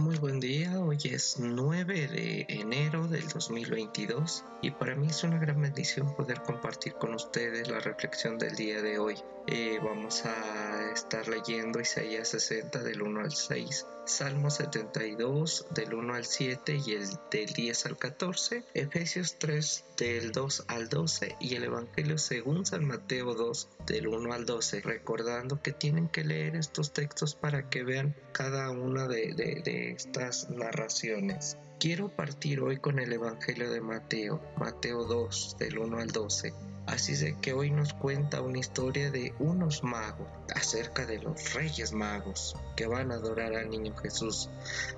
Muy buen día, hoy es 9 de enero del 2022 y para mí es una gran bendición poder compartir con ustedes la reflexión del día de hoy. Eh, vamos a estar leyendo Isaías 60 del 1 al 6, Salmo 72 del 1 al 7 y el del 10 al 14, Efesios 3 del 2 al 12 y el Evangelio según San Mateo 2 del 1 al 12, recordando que tienen que leer estos textos para que vean cada una de, de estas narraciones. Quiero partir hoy con el Evangelio de Mateo, Mateo 2 del 1 al 12 Así de que hoy nos cuenta una historia de unos magos, acerca de los reyes magos que van a adorar al niño Jesús.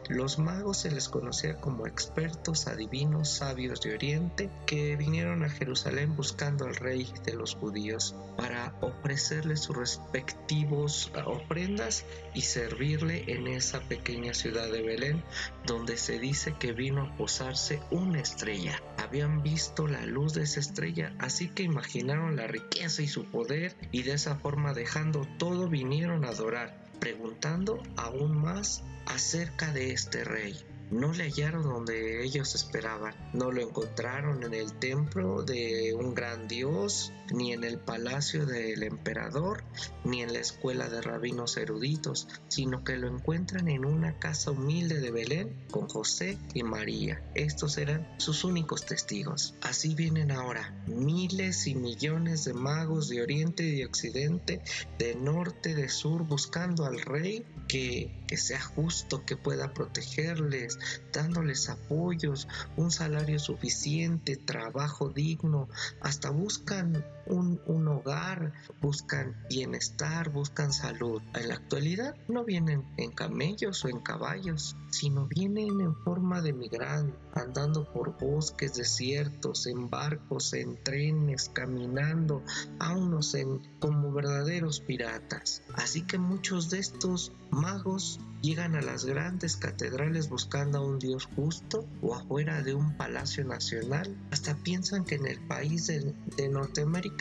Los magos se les conocía como expertos, adivinos, sabios de Oriente, que vinieron a Jerusalén buscando al rey de los judíos para ofrecerle sus respectivos ofrendas y servirle en esa pequeña ciudad de Belén, donde se dice que vino a posarse una estrella. Habían visto la luz de esa estrella, así que imaginaron la riqueza y su poder y de esa forma dejando todo vinieron a adorar, preguntando aún más acerca de este rey. No le hallaron donde ellos esperaban, no lo encontraron en el templo de un gran dios, ni en el palacio del emperador, ni en la escuela de rabinos eruditos, sino que lo encuentran en una casa humilde de Belén con José y María. Estos eran sus únicos testigos. Así vienen ahora miles y millones de magos de oriente y de occidente, de norte, de sur, buscando al rey que, que sea justo, que pueda protegerles, dándoles apoyos, un salario suficiente, trabajo digno, hasta buscan un, un, hogar, buscan bienestar, buscan salud. En la actualidad no vienen en camellos o en caballos, sino vienen en forma de migrante, andando por bosques desiertos, en barcos, en trenes, caminando, a unos en, como verdaderos piratas. Así que muchos de estos magos llegan a las grandes catedrales buscando a un Dios justo o afuera de un palacio nacional. Hasta piensan que en el país de, de Norteamérica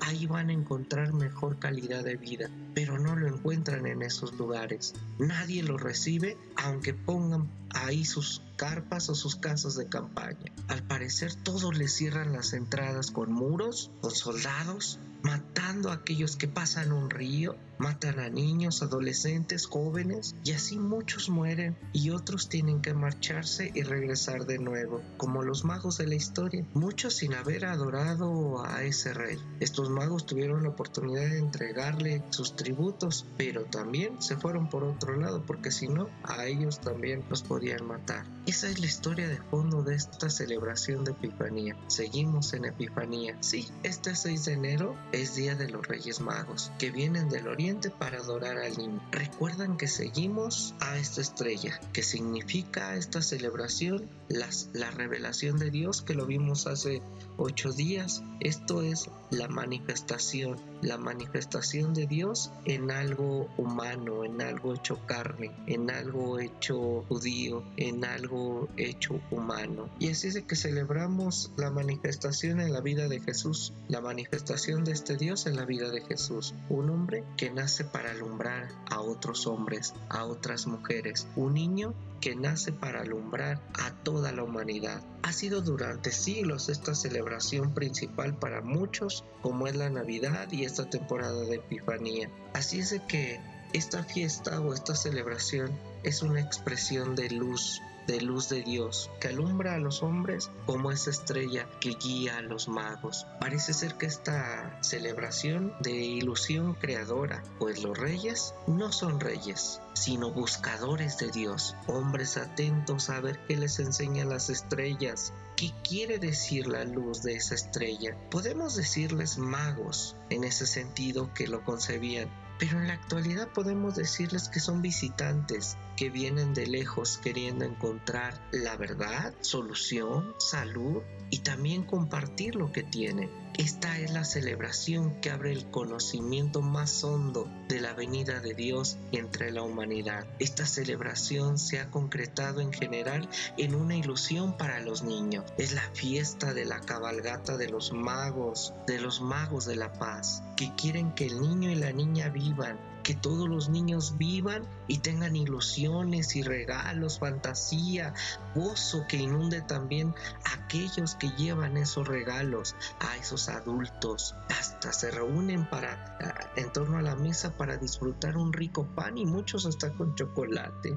ahí van a encontrar mejor calidad de vida, pero no lo encuentran en esos lugares. Nadie lo recibe aunque pongan ahí sus carpas o sus casas de campaña. Al parecer todos les cierran las entradas con muros, con soldados, matando a aquellos que pasan un río, matan a niños, adolescentes, jóvenes, y así muchos mueren y otros tienen que marcharse y regresar de nuevo, como los magos de la historia, muchos sin haber adorado a ese rey. Estos magos tuvieron la oportunidad de entregarle sus tributos, pero también se fueron por otro lado, porque si no, a ellos también los podían matar. Esa es la historia de fondo de esta celebración de Epifanía. Seguimos en Epifanía. Sí, este 6 de enero es Día de los Reyes Magos, que vienen del Oriente para adorar al niño. Recuerdan que seguimos a esta estrella, que significa esta celebración las, la revelación de Dios que lo vimos hace ocho días. Esto es la manifestación, la manifestación de Dios en algo humano, en algo hecho carne, en algo hecho judío, en algo hecho humano. Y así es que celebramos la manifestación en la vida de Jesús, la manifestación de este Dios en la vida de Jesús, un hombre que nace para alumbrar a otros hombres, a otras mujeres, un niño que nace para alumbrar a toda la humanidad. Ha sido durante siglos esta celebración principal para muchos, como es la Navidad y esta temporada de Epifanía. Así es que esta fiesta o esta celebración es una expresión de luz, de luz de Dios, que alumbra a los hombres como esa estrella que guía a los magos. Parece ser que esta celebración de ilusión creadora, pues los reyes no son reyes, sino buscadores de Dios, hombres atentos a ver qué les enseñan las estrellas, qué quiere decir la luz de esa estrella. Podemos decirles magos en ese sentido que lo concebían, pero en la actualidad podemos decirles que son visitantes que vienen de lejos queriendo encontrar la verdad, solución, salud y también compartir lo que tienen. Esta es la celebración que abre el conocimiento más hondo de la venida de Dios entre la humanidad. Esta celebración se ha concretado en general en una ilusión para los niños. Es la fiesta de la cabalgata de los magos, de los magos de la paz, que quieren que el niño y la niña vivan Abraham que todos los niños vivan y tengan ilusiones y regalos, fantasía, gozo que inunde también a aquellos que llevan esos regalos, a esos adultos. Hasta se reúnen para en torno a la mesa para disfrutar un rico pan y muchos hasta con chocolate.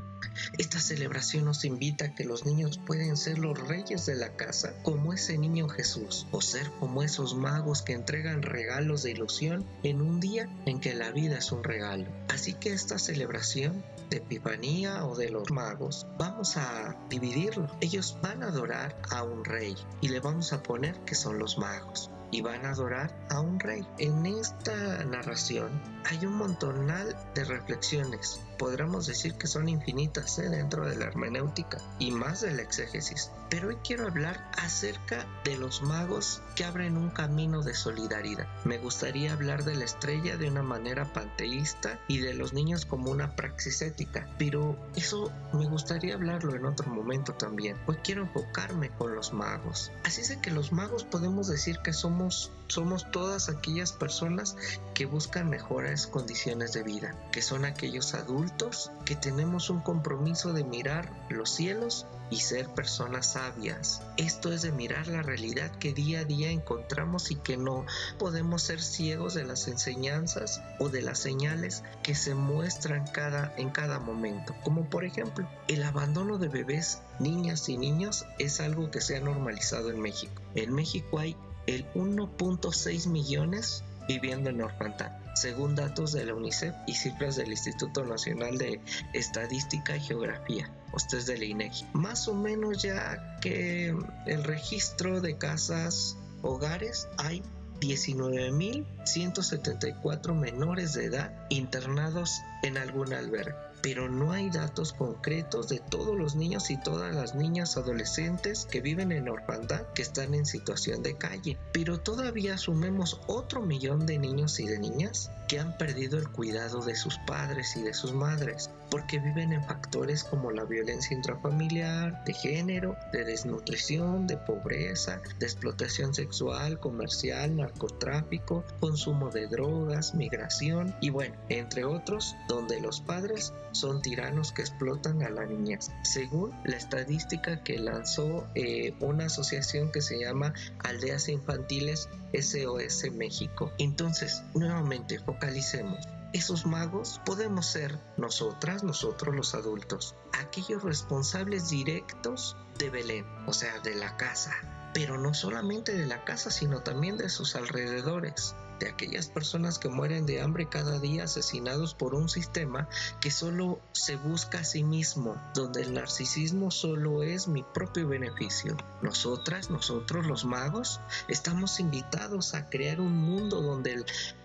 Esta celebración nos invita a que los niños pueden ser los reyes de la casa, como ese niño Jesús, o ser como esos magos que entregan regalos de ilusión en un día en que la vida es un regalo. Así que esta celebración de Epifanía o de los magos, vamos a dividirlo. Ellos van a adorar a un rey y le vamos a poner que son los magos y van a adorar a un rey. En esta narración hay un montonal de reflexiones. Podríamos decir que son infinitas ¿eh? dentro de la hermenéutica y más de la exégesis. Pero hoy quiero hablar acerca de los magos que abren un camino de solidaridad. Me gustaría hablar de la estrella de una manera panteísta y de los niños como una praxis ética. Pero eso me gustaría hablarlo en otro momento también. Hoy quiero enfocarme con los magos. Así es que los magos podemos decir que somos somos, todas aquellas personas que buscan mejores condiciones de vida, que son aquellos adultos que tenemos un compromiso de mirar los cielos y ser personas sabias. Esto es de mirar la realidad que día a día encontramos y que no podemos ser ciegos de las enseñanzas o de las señales que se muestran cada, en cada momento. Como por ejemplo, el abandono de bebés, niñas y niños es algo que se ha normalizado en México. En México hay el 1.6 millones viviendo en orfandad, según datos de la UNICEF y cifras del Instituto Nacional de Estadística y Geografía, ustedes de la INEGI. Más o menos ya que el registro de casas hogares hay 19.174 menores de edad internados en algún albergue pero no hay datos concretos de todos los niños y todas las niñas adolescentes que viven en orfandad que están en situación de calle. Pero todavía asumimos otro millón de niños y de niñas que han perdido el cuidado de sus padres y de sus madres, porque viven en factores como la violencia intrafamiliar, de género, de desnutrición, de pobreza, de explotación sexual, comercial, narcotráfico, consumo de drogas, migración y bueno, entre otros, donde los padres son tiranos que explotan a la niñez, según la estadística que lanzó eh, una asociación que se llama Aldeas Infantiles SOS México. Entonces, nuevamente, focalicemos. Esos magos podemos ser nosotras, nosotros los adultos, aquellos responsables directos de Belén, o sea, de la casa, pero no solamente de la casa, sino también de sus alrededores de aquellas personas que mueren de hambre cada día asesinados por un sistema que solo se busca a sí mismo, donde el narcisismo solo es mi propio beneficio. Nosotras, nosotros los magos, estamos invitados a crear un mundo donde,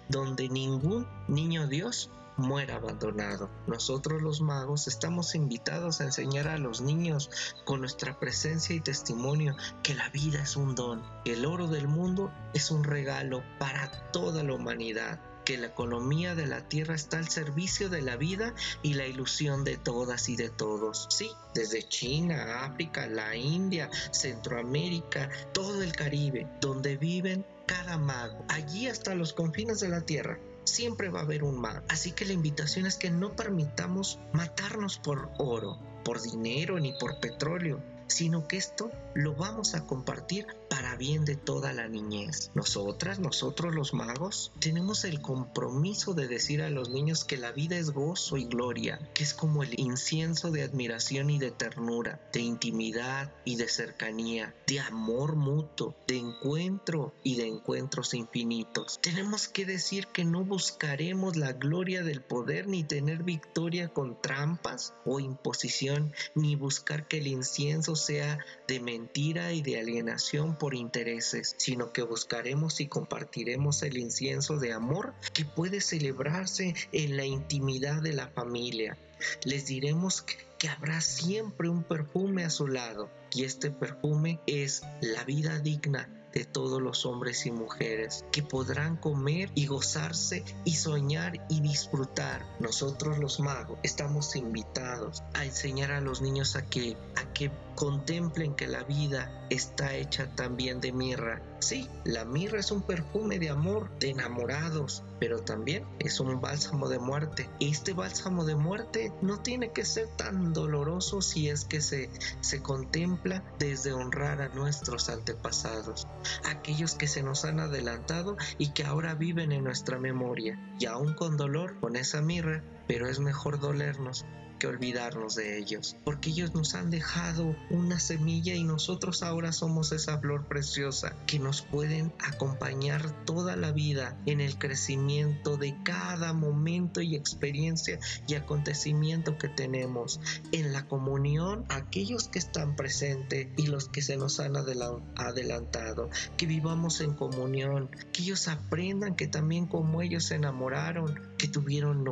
donde ningún niño Dios muera abandonado. Nosotros los magos estamos invitados a enseñar a los niños con nuestra presencia y testimonio que la vida es un don, que el oro del mundo es un regalo para toda la humanidad que la economía de la tierra está al servicio de la vida y la ilusión de todas y de todos. Sí, desde China, África, la India, Centroamérica, todo el Caribe, donde viven cada mago, allí hasta los confines de la tierra siempre va a haber un mal. Así que la invitación es que no permitamos matarnos por oro, por dinero ni por petróleo, sino que esto lo vamos a compartir para bien de toda la niñez. Nosotras, nosotros los magos, tenemos el compromiso de decir a los niños que la vida es gozo y gloria, que es como el incienso de admiración y de ternura, de intimidad y de cercanía, de amor mutuo, de encuentro y de encuentros infinitos. Tenemos que decir que no buscaremos la gloria del poder ni tener victoria con trampas o imposición, ni buscar que el incienso sea de mentira y de alienación por intereses, sino que buscaremos y compartiremos el incienso de amor que puede celebrarse en la intimidad de la familia. Les diremos que habrá siempre un perfume a su lado y este perfume es la vida digna de todos los hombres y mujeres que podrán comer y gozarse y soñar y disfrutar. Nosotros los magos estamos invitados a enseñar a los niños a que, a que Contemplen que la vida está hecha también de mirra. Sí, la mirra es un perfume de amor, de enamorados, pero también es un bálsamo de muerte. Y este bálsamo de muerte no tiene que ser tan doloroso si es que se, se contempla desde honrar a nuestros antepasados, aquellos que se nos han adelantado y que ahora viven en nuestra memoria. Y aún con dolor, con esa mirra, pero es mejor dolernos que olvidarnos de ellos, porque ellos nos han dejado una semilla y nosotros ahora somos esa flor preciosa que nos pueden acompañar toda la vida en el crecimiento de cada momento y experiencia y acontecimiento que tenemos en la comunión, aquellos que están presentes y los que se nos han adelantado, que vivamos en comunión, que ellos aprendan que también como ellos se enamoraron, que tuvieron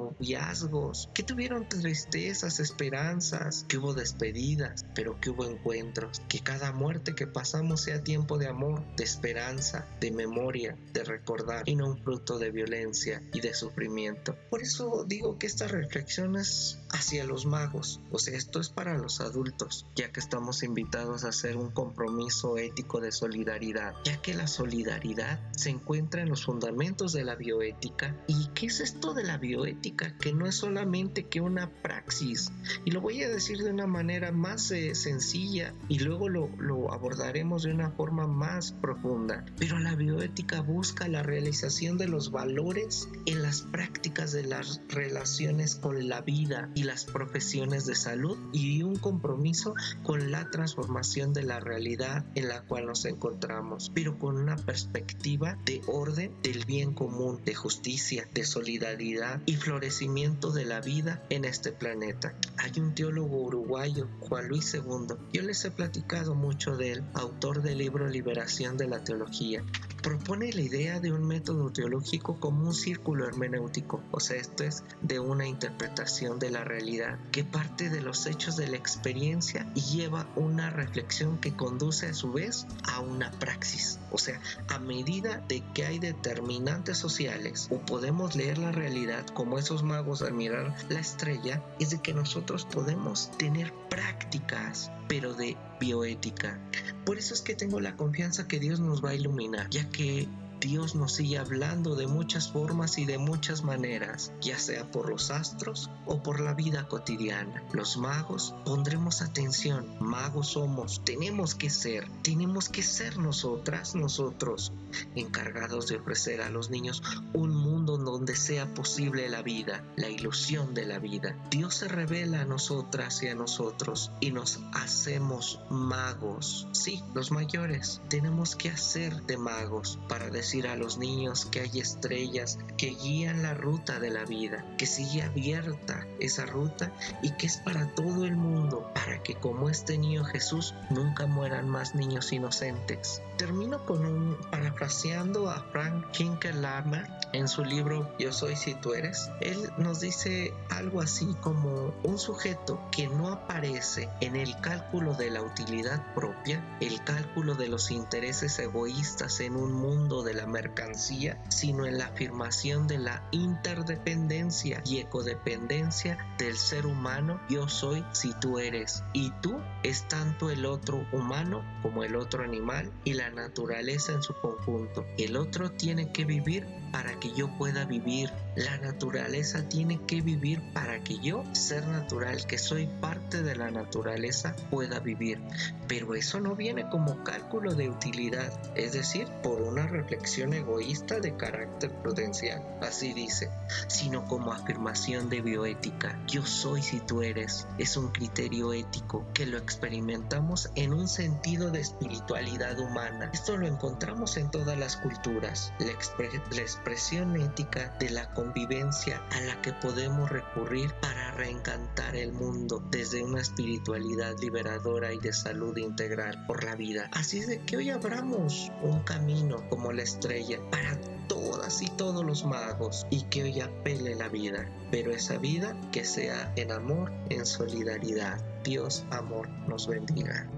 que tuvieron tristezas, esperanzas, que hubo despedidas, pero que hubo encuentros, que cada muerte que pasamos sea tiempo de amor, de esperanza, de memoria, de recordar y no un fruto de violencia y de sufrimiento. Por eso digo que esta reflexión es hacia los magos, o sea, esto es para los adultos, ya que estamos invitados a hacer un compromiso ético de solidaridad, ya que la solidaridad se encuentra en los fundamentos de la bioética. ¿Y qué es esto de la bioética? Que no es solamente que una praxis, y lo voy a decir de una manera más eh, sencilla y luego lo, lo abordaremos de una forma más profunda, pero la bioética busca la realización de los valores en las prácticas de las relaciones con la vida y las profesiones de salud y un compromiso con la transformación de la realidad en la cual nos encontramos, pero con una perspectiva de orden del bien común, de justicia, de solidaridad y florecimiento de la vida en este planeta. Hay un teólogo uruguayo, Juan Luis II, yo les he platicado mucho de él, autor del libro Liberación de la Teología propone la idea de un método teológico como un círculo hermenéutico, o sea, esto es de una interpretación de la realidad que parte de los hechos de la experiencia y lleva una reflexión que conduce a su vez a una praxis, o sea, a medida de que hay determinantes sociales o podemos leer la realidad como esos magos al mirar la estrella, es de que nosotros podemos tener prácticas, pero de bioética. Por eso es que tengo la confianza que Dios nos va a iluminar, ya que Dios nos sigue hablando de muchas formas y de muchas maneras, ya sea por los astros o por la vida cotidiana. Los magos pondremos atención, magos somos, tenemos que ser, tenemos que ser nosotras, nosotros, encargados de ofrecer a los niños un mundo donde sea posible la vida, la ilusión de la vida. Dios se revela a nosotras y a nosotros y nos hacemos magos. Sí, los mayores tenemos que hacer de magos para decir decir a los niños que hay estrellas que guían la ruta de la vida, que sigue abierta esa ruta y que es para todo el mundo, para que como este niño Jesús nunca mueran más niños inocentes. Termino con un parafraseando a Frank Kinkerlammer en su libro Yo soy si tú eres. Él nos dice algo así como un sujeto que no aparece en el cálculo de la utilidad propia, el cálculo de los intereses egoístas en un mundo de la mercancía, sino en la afirmación de la interdependencia y ecodependencia del ser humano. Yo soy si tú eres. Y tú es tanto el otro humano como el otro animal y la naturaleza en su conjunto. El otro tiene que vivir para que yo pueda vivir. La naturaleza tiene que vivir para que yo, ser natural, que soy parte de la naturaleza, pueda vivir. Pero eso no viene como cálculo de utilidad, es decir, por una reflexión egoísta de carácter prudencial, así dice, sino como afirmación de bioética. Yo soy si tú eres. Es un criterio ético que lo experimentamos en un sentido de espiritualidad humana. Esto lo encontramos en todas las culturas. La, la expresión ética de la convivencia a la que podemos recurrir para reencantar el mundo desde una espiritualidad liberadora y de salud integral por la vida. Así es de que hoy abramos un camino como la estrella para todas y todos los magos y que hoy apele la vida, pero esa vida que sea en amor, en solidaridad. Dios, amor, nos bendiga.